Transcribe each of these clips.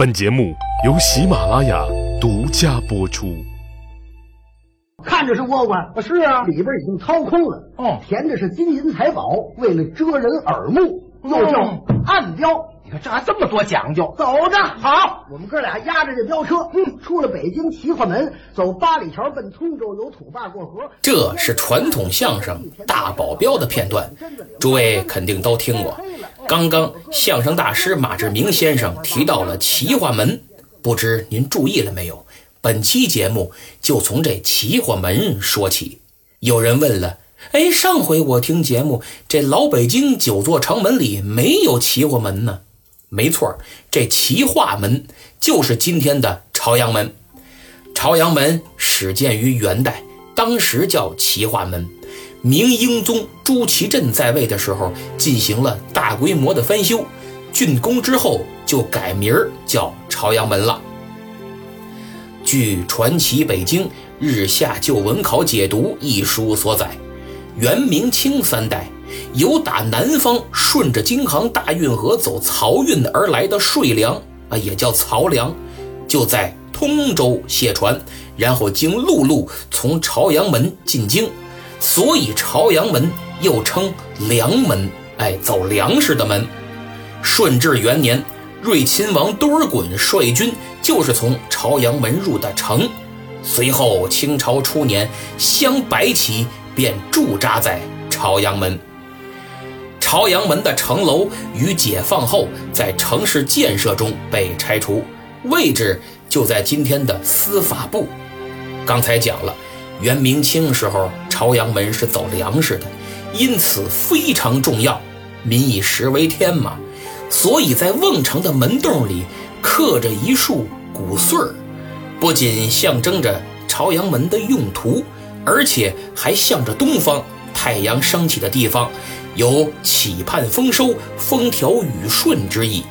本节目由喜马拉雅独家播出。看着是窝瓜，是啊，里边已经掏空了。哦填的是金银财宝，为了遮人耳目，又叫哦暗标。你看这还这么多讲究。走着，好，我们哥俩压着这飙车，嗯，出了北京齐化门，走八里桥奔通州，由土坝过河。这是传统相声《大保镖》的片段，诸位肯定都听过。刚刚相声大师马志明先生提到了齐化门，不知您注意了没有？本期节目就从这齐化门说起。有人问了，哎，上回我听节目，这老北京九座城门里没有齐化门呢？没错，这齐化门就是今天的朝阳门。朝阳门始建于元代，当时叫齐化门。明英宗朱祁镇在位的时候，进行了大规模的翻修，竣工之后就改名叫朝阳门了。据《传奇北京日下旧文考解读》一书所载，元明清三代由打南方顺着京杭大运河走漕运而来的税粮啊，也叫漕粮，就在通州卸船，然后经陆路从朝阳门进京，所以朝阳门又称粮门，哎，走粮食的门。顺治元年，瑞亲王多尔衮率军就是从朝阳门入的城。随后清朝初年，镶白旗便驻扎在朝阳门。朝阳门的城楼于解放后在城市建设中被拆除，位置就在今天的司法部。刚才讲了，元明清时候朝阳门是走粮食的，因此非常重要，民以食为天嘛。所以在瓮城的门洞里刻着一束谷穗儿，不仅象征着朝阳门的用途，而且还向着东方太阳升起的地方，有期盼丰收、风调雨顺之意。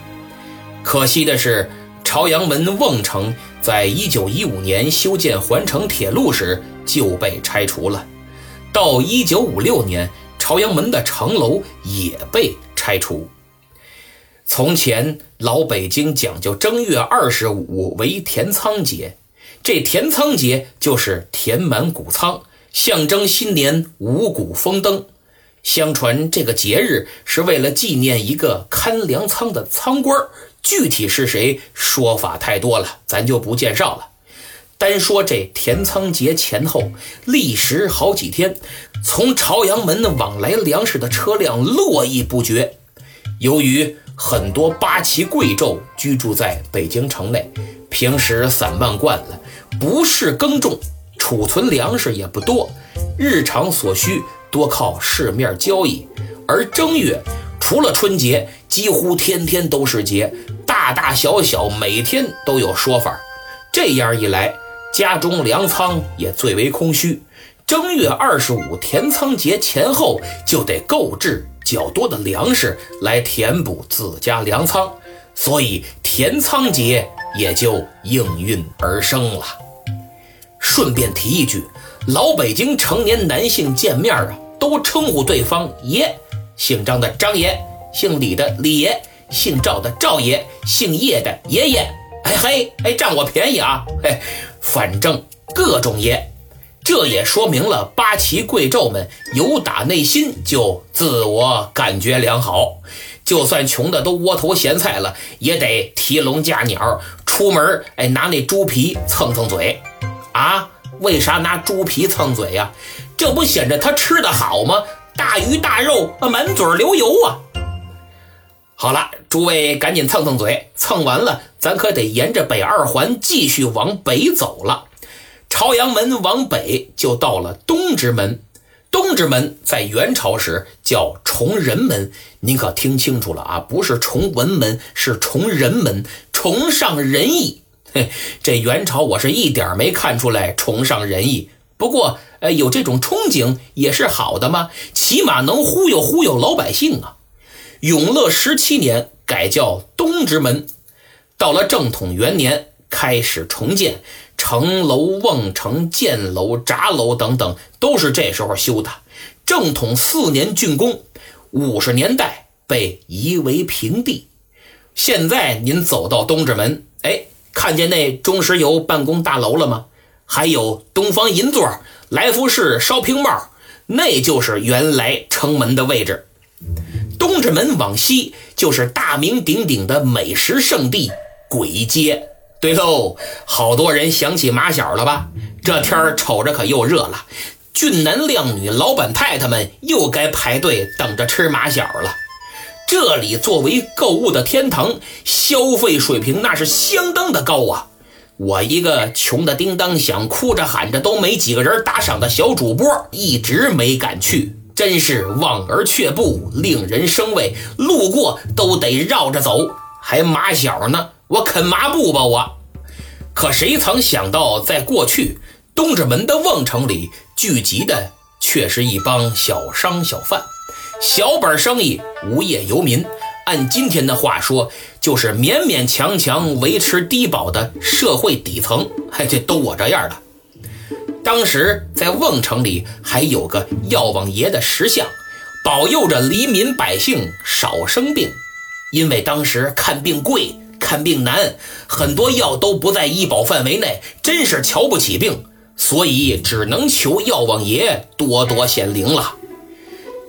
可惜的是，朝阳门瓮城在一九一五年修建环城铁路时就被拆除了，到一九五六年，朝阳门的城楼也被拆除。从前老北京讲究正月二十五为填仓节，这填仓节就是填满谷仓，象征新年五谷丰登。相传这个节日是为了纪念一个看粮仓的仓官，具体是谁，说法太多了，咱就不介绍了。单说这填仓节前后，历时好几天，从朝阳门往来粮食的车辆络绎不绝。由于很多八旗贵胄居住在北京城内，平时散漫惯了，不是耕种，储存粮食也不多，日常所需多靠市面交易。而正月除了春节，几乎天天都是节，大大小小每天都有说法。这样一来，家中粮仓也最为空虚。正月二十五填仓节前后，就得购置较多的粮食来填补自家粮仓，所以填仓节也就应运而生了。顺便提一句，老北京成年男性见面啊，都称呼对方爷，姓张的张爷，姓李的李爷，姓赵的赵爷，姓叶的爷爷。哎嘿，哎，占我便宜啊！嘿，反正各种爷。这也说明了八旗贵胄们由打内心就自我感觉良好，就算穷的都窝头咸菜了，也得提笼架鸟出门，哎，拿那猪皮蹭蹭嘴，啊？为啥拿猪皮蹭嘴呀、这不显着他吃的好吗？大鱼大肉，啊满嘴流油啊！好了，诸位赶紧蹭蹭嘴，蹭完了，咱可得沿着北二环继续往北走了。朝阳门往北就到了东直门，东直门在元朝时叫崇仁门，您可听清楚了啊，不是崇文门，是崇仁门，崇尚仁义。这元朝我是一点没看出来崇尚仁义，不过呃有这种憧憬也是好的嘛，起码能忽悠忽悠老百姓啊。永乐十七年改叫东直门，到了正统元年开始重建。城楼、瓮城、箭楼、闸楼等等，都是这时候修的。正统四年竣工，五十年代被夷为平地。现在您走到东直门，哎，看见那中石油办公大楼了吗？还有东方银座、来福士烧瓶帽，那就是原来城门的位置。东直门往西就是大名鼎鼎的美食圣地簋街。对喽，好多人想起马小了吧？这天儿瞅着可又热了，俊男靓女、老板太太们又该排队等着吃马小了。这里作为购物的天堂，消费水平那是相当的高啊！我一个穷的叮当响、哭着喊着都没几个人打赏的小主播，一直没敢去，真是望而却步，令人生畏，路过都得绕着走。还马小呢，我啃麻布吧我。可谁曾想到，在过去东直门的瓮城里聚集的却是一帮小商小贩。小本生意、无业游民，按今天的话说，就是勉勉强强维持低保的社会底层。嘿，这都我这样的。当时在瓮城里还有个药王爷的石像，保佑着黎民百姓少生病。因为当时看病贵、看病难，很多药都不在医保范围内，真是瞧不起病，所以只能求药王爷多多显灵了。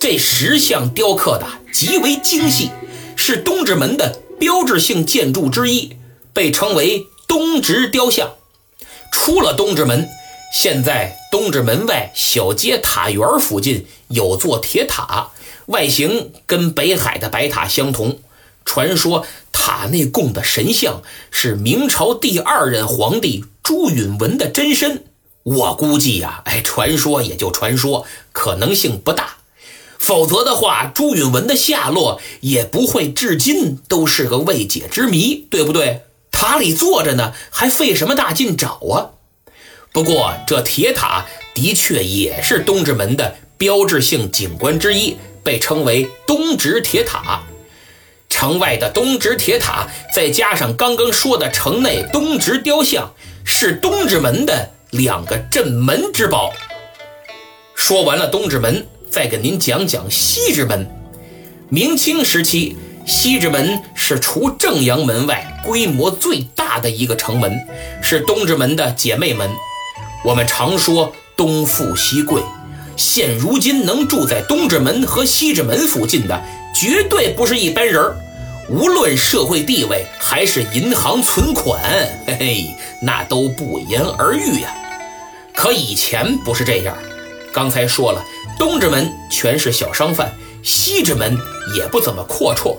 这石像雕刻的极为精细，是东直门的标志性建筑之一，被称为东直雕像。出了东直门，现在东直门外小街塔园附近有座铁塔，外形跟北海的白塔相同。传说塔内供的神像是明朝第二任皇帝朱允文的真身。我估计呀，哎，传说也就传说，可能性不大。否则的话，朱允文的下落也不会至今都是个未解之谜，对不对？塔里坐着呢，还费什么大劲找啊？不过这铁塔的确也是东直门的标志性景观之一，被称为东直铁塔。城外的东直铁塔，再加上刚刚说的城内东直雕像，是东直门的两个镇门之宝。说完了东直门。再给您讲讲西直门。明清时期，西直门是除正阳门外规模最大的一个城门，是东直门的姐妹门。我们常说东富西贵，现如今能住在东直门和西直门附近的，绝对不是一般人儿。无论社会地位还是银行存款，嘿嘿，那都不言而喻呀。可以前不是这样，刚才说了。东直门全是小商贩，西直门也不怎么阔绰。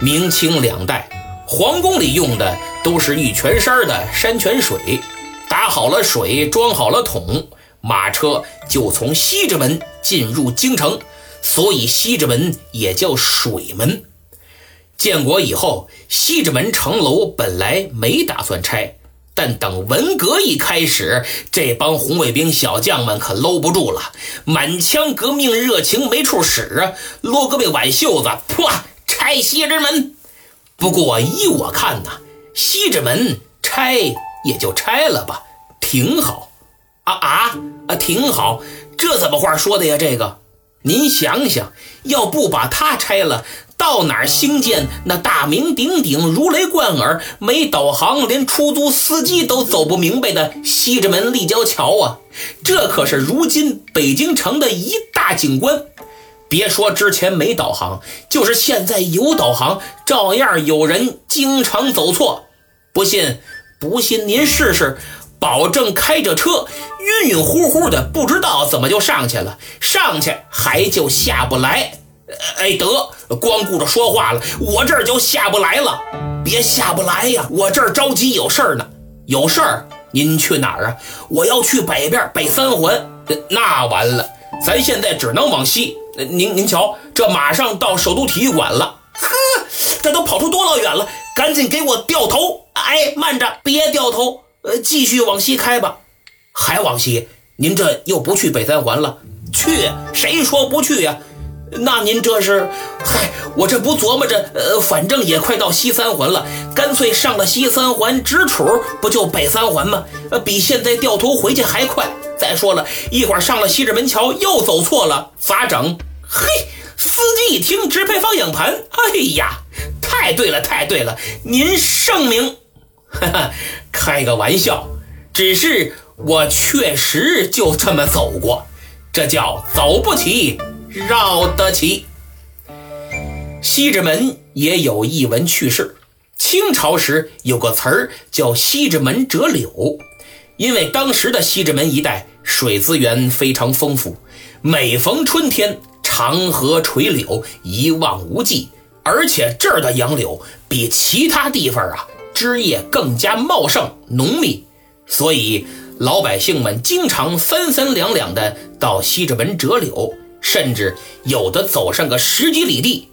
明清两代，皇宫里用的都是一泉山的山泉水，打好了水，装好了桶，马车就从西直门进入京城，所以西直门也叫水门。建国以后，西直门城楼本来没打算拆。但等文革一开始，这帮红卫兵小将们可搂不住了，满腔革命热情没处使啊！罗胳膊挽袖子，噗，拆西直门。不过依我看呐，西直门拆也就拆了吧，挺好。啊啊啊，挺好，这怎么话说的呀？这个，您想想，要不把它拆了。到哪儿兴建那大名鼎鼎、如雷贯耳、没导航连出租司机都走不明白的西直门立交桥啊？这可是如今北京城的一大景观。别说之前没导航，就是现在有导航，照样有人经常走错。不信，不信您试试，保证开着车晕晕乎乎的，不知道怎么就上去了，上去还就下不来。哎，得，光顾着说话了，我这儿就下不来了。别下不来呀，我这儿着急有事儿呢。有事儿？您去哪儿啊？我要去北边，北三环。那完了，咱现在只能往西。您您瞧，这马上到首都体育馆了。呵，这都跑出多老远了？赶紧给我掉头！哎，慢着，别掉头，呃，继续往西开吧。还往西？您这又不去北三环了？去？谁说不去呀？那您这是，嗨，我这不琢磨着，呃，反正也快到西三环了，干脆上了西三环直杵，不就北三环吗？呃，比现在掉头回去还快。再说了一会儿上了西直门桥又走错了，咋整？嘿，司机一听直拍方向盘，哎呀，太太对了，太对了，您圣明。哈哈，开个玩笑，只是我确实就这么走过，这叫走不起，绕得起。西直门也有一闻趣事，清朝时有个词儿叫西直门折柳，因为当时的西直门一带水资源非常丰富，每逢春天长河垂柳一望无际，而且这儿的杨柳比其他地方啊枝叶更加茂盛浓密，所以老百姓们经常三三两两的到西直门折柳，甚至有的走上个十几里地。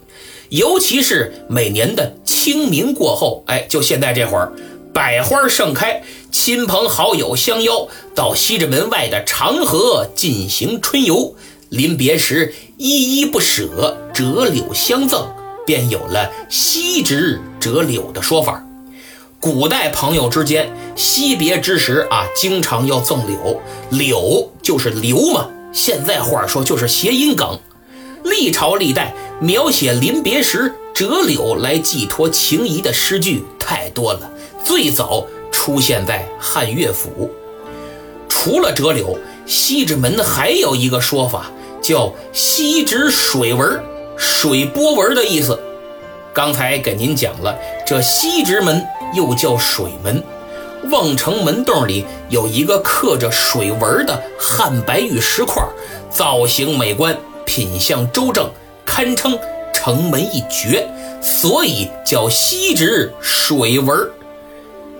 尤其是每年的清明过后，哎，就现在这会儿，百花盛开，亲朋好友相邀到西直门外的长河进行春游，临别时依依不舍，折柳相赠，便有了惜直折柳的说法。古代朋友之间惜别之时啊，经常要赠柳，柳就是留嘛，现在话说就是谐音梗。历朝历代描写临别时折柳来寄托情谊的诗句太多了，最早出现在汉乐府。除了折柳，西直门还有一个说法叫西直水纹，水波纹的意思。刚才给您讲了，这西直门又叫水门，瓮城门洞里有一个刻着水纹的汉白玉石块，造型美观。品相周正，堪称城门一绝，所以叫西直水纹。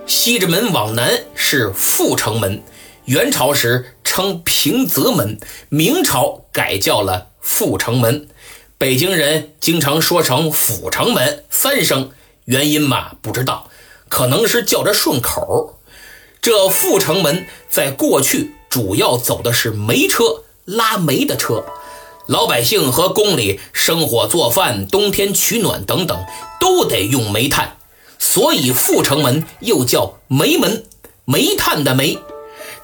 西直门往南是阜成门，元朝时称平泽门，明朝改叫了阜成门。北京人经常说成阜成门三声，原因嘛不知道，可能是叫着顺口。这阜成门在过去主要走的是煤车，拉煤的车。老百姓和宫里生火做饭、冬天取暖等等，都得用煤炭，所以阜成门又叫煤门，煤炭的煤。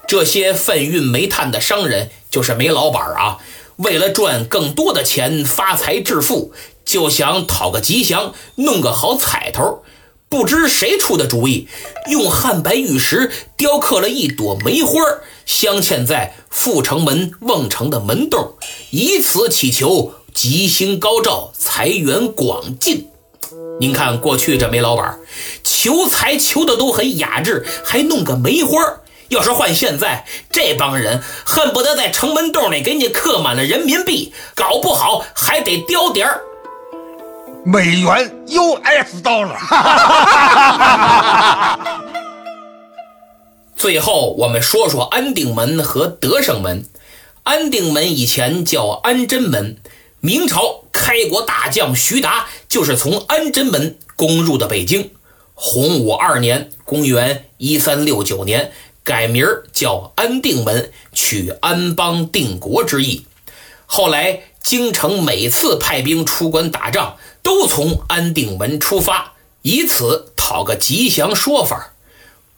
这些贩运煤炭的商人就是煤老板啊，为了赚更多的钱、发财致富，就想讨个吉祥，弄个好彩头。不知谁出的主意，用汉白玉石雕刻了一朵梅花，镶嵌在阜成门瓮城的门洞，以此祈求吉星高照、财源广进。您看，过去这煤老板求财求的都很雅致，还弄个梅花。要是换现在，这帮人恨不得在城门洞里给你刻满了人民币，搞不好还得雕点儿。美元 US 到了。最后，我们说说安定门和德胜门。安定门以前叫安贞门，明朝开国大将徐达就是从安贞门攻入的北京。洪武二年（公元1369年）改名叫安定门，取安邦定国之意。后来京城每次派兵出关打仗。都从安定门出发，以此讨个吉祥说法。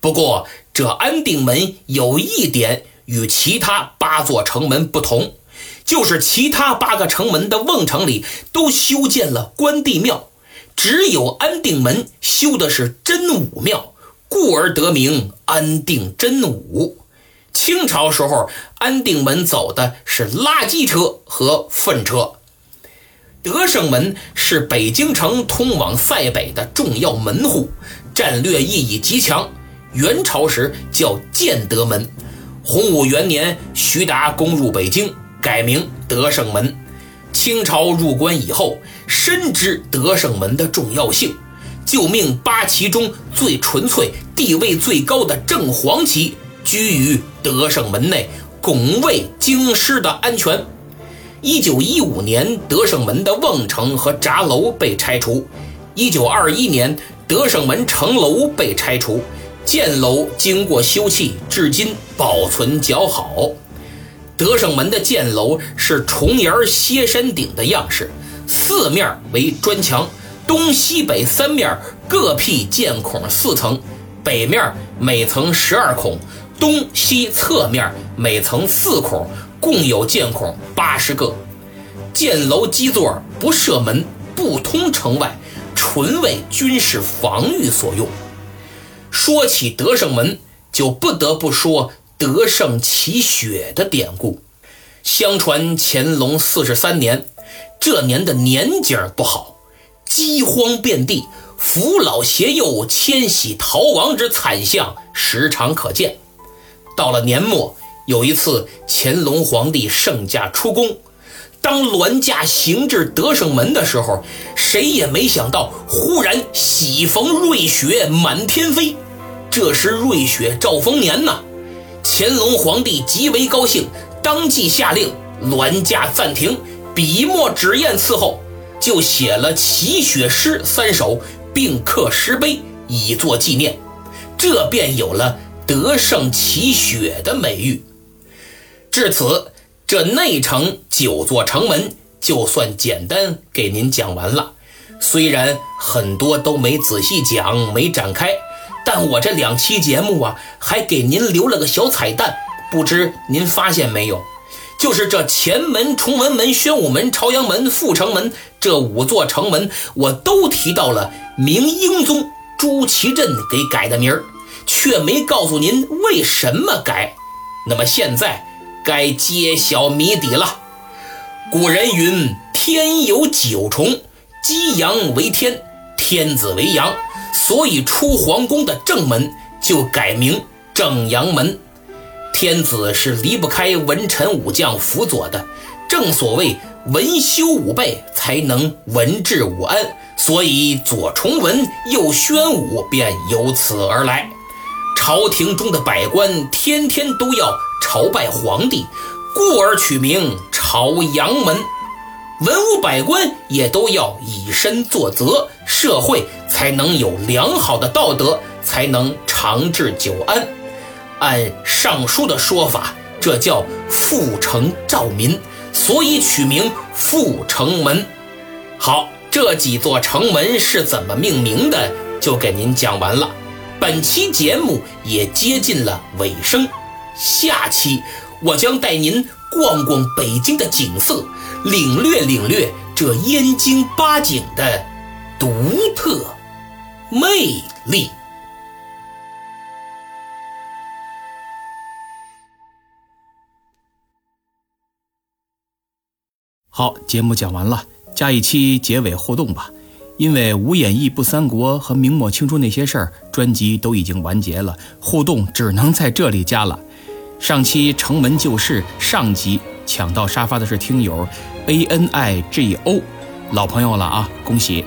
不过，这安定门有一点与其他八座城门不同，就是其他八个城门的瓮城里都修建了关帝庙，只有安定门修的是真武庙，故而得名安定真武。清朝时候，安定门走的是垃圾车和粪车。德胜门是北京城通往塞北的重要门户，战略意义极强。元朝时叫建德门，洪武元年徐达攻入北京，改名德胜门。清朝入关以后，深知德胜门的重要性，就命八旗中最纯粹、地位最高的正黄旗居于德胜门内，拱卫京师的安全。一九一五年，德胜门的瓮城和闸楼被拆除。一九二一年，德胜门城楼被拆除，箭楼经过修葺，至今保存较好。德胜门的箭楼是重檐歇山顶的样式，四面为砖墙，东西北三面各辟箭孔四层，北面每层十二孔，东西侧面每层四孔。共有箭孔八十个，箭楼基座不设门，不通城外，纯为军事防御所用。说起德胜门，就不得不说德胜奇雪的典故。相传乾隆四十三年，这年的年景不好，饥荒遍地，扶老携幼迁徙逃亡之惨象时常可见。到了年末，有一次乾隆皇帝圣驾出宫，当銮驾行至德胜门的时候，谁也没想到，忽然喜逢瑞雪满天飞。这时瑞雪兆丰年呐，乾隆皇帝极为高兴。当即下令銮驾暂停，笔墨纸砚伺候，就写了祈雪诗三首，并刻石碑以作纪念，这便有了得胜祈雪的美誉。至此，这内城九座城门就算简单给您讲完了。虽然很多都没仔细讲，没展开，但我这两期节目啊，还给您留了个小彩蛋。不知您发现没有，就是这前门、崇文门、宣武门、朝阳门、阜成门这五座城门，我都提到了明英宗朱祁镇给改的名儿，却没告诉您为什么改。那么现在该揭晓谜底了。古人云：“天有九重，鸡阳为天，天子为阳，所以出皇宫的正门就改名正阳门。”天子是离不开文臣武将辅佐的，正所谓文修武备才能文治武安，所以左崇文右宣武便由此而来。朝廷中的百官天天都要朝拜皇帝，故而取名朝阳门。文武百官也都要以身作则，社会才能有良好的道德，才能长治久安。按尚书的说法，这叫阜成兆民，所以取名阜成门。好，这几座城门是怎么命名的，就给您讲完了。本期节目也接近了尾声，下期我将带您逛逛北京的景色，领略领略这燕京八景的独特魅力。好，节目讲完了，加一期结尾互动吧。因为《无演义不三国》和明末清初那些事儿专辑都已经完结了，互动只能在这里加了。上期城门旧事上集抢到沙发的是听友 A N I G O，老朋友了啊，恭喜！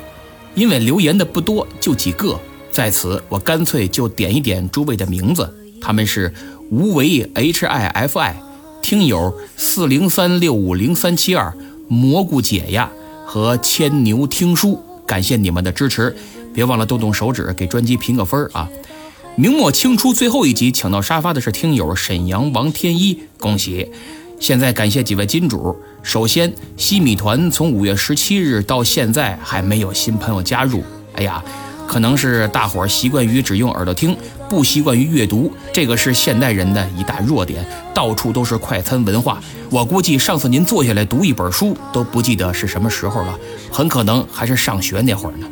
因为留言的不多，就几个，在此我干脆就点一点诸位的名字，他们是无为 H I F I，听友四零三六五零三七二。蘑菇姐呀和牵牛听书，感谢你们的支持，别忘了动动手指给专辑评个分儿啊！明末清初最后一集抢到沙发的是听友沈阳王天一，恭喜！现在感谢几位金主，首先西米团从五月十七日到现在还没有新朋友加入，哎呀。可能是大伙儿习惯于只用耳朵听，不习惯于阅读，这个是现代人的一大弱点。到处都是快餐文化，我估计上次您坐下来读一本书都不记得是什么时候了，很可能还是上学那会儿呢。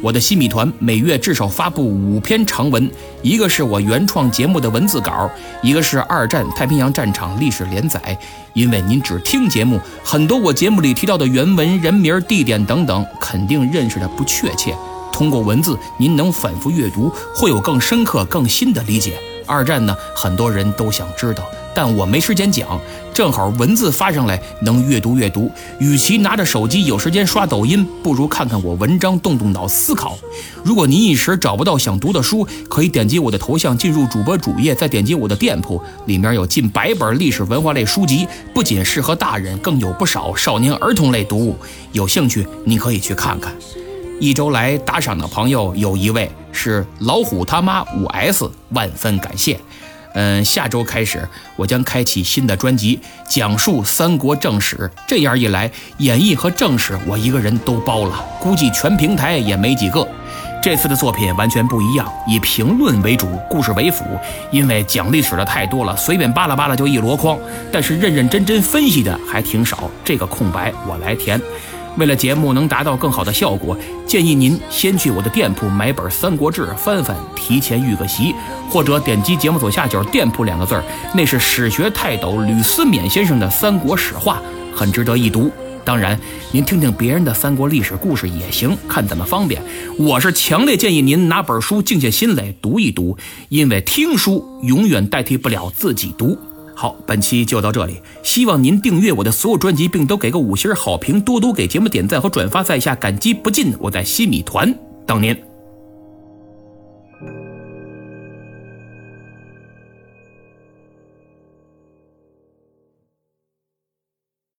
我的新米团每月至少发布五篇长文，一个是我原创节目的文字稿，一个是二战太平洋战场历史连载。因为您只听节目，很多我节目里提到的原文、人名、地点等等，肯定认识的不确切。通过文字，您能反复阅读，会有更深刻、更新的理解。二战呢，很多人都想知道，但我没时间讲。正好文字发上来，能阅读阅读。与其拿着手机有时间刷抖音，不如看看我文章，动动脑思考。如果您一时找不到想读的书，可以点击我的头像进入主播主页，再点击我的店铺，里面有近百本历史文化类书籍，不仅适合大人，更有不少少年儿童类读物。有兴趣，你可以去看看。一周来打赏的朋友有一位是老虎他妈五 S，万分感谢。嗯，下周开始我将开启新的专辑，讲述三国正史。这样一来，演义和正史我一个人都包了，估计全平台也没几个。这次的作品完全不一样，以评论为主，故事为辅。因为讲历史的太多了，随便扒拉扒拉就一箩筐，但是认认真真分析的还挺少，这个空白我来填。为了节目能达到更好的效果，建议您先去我的店铺买本《三国志》翻翻，提前预个习，或者点击节目左下角“店铺”两个字儿，那是史学泰斗吕思勉先生的三国史话，很值得一读。当然，您听听别人的三国历史故事也行，看怎么方便。我是强烈建议您拿本书静下心来读一读，因为听书永远代替不了自己读。好，本期就到这里，希望您订阅我的所有专辑，并都给个五星好评，多多给节目点赞和转发，在下感激不尽。我在西米团等您。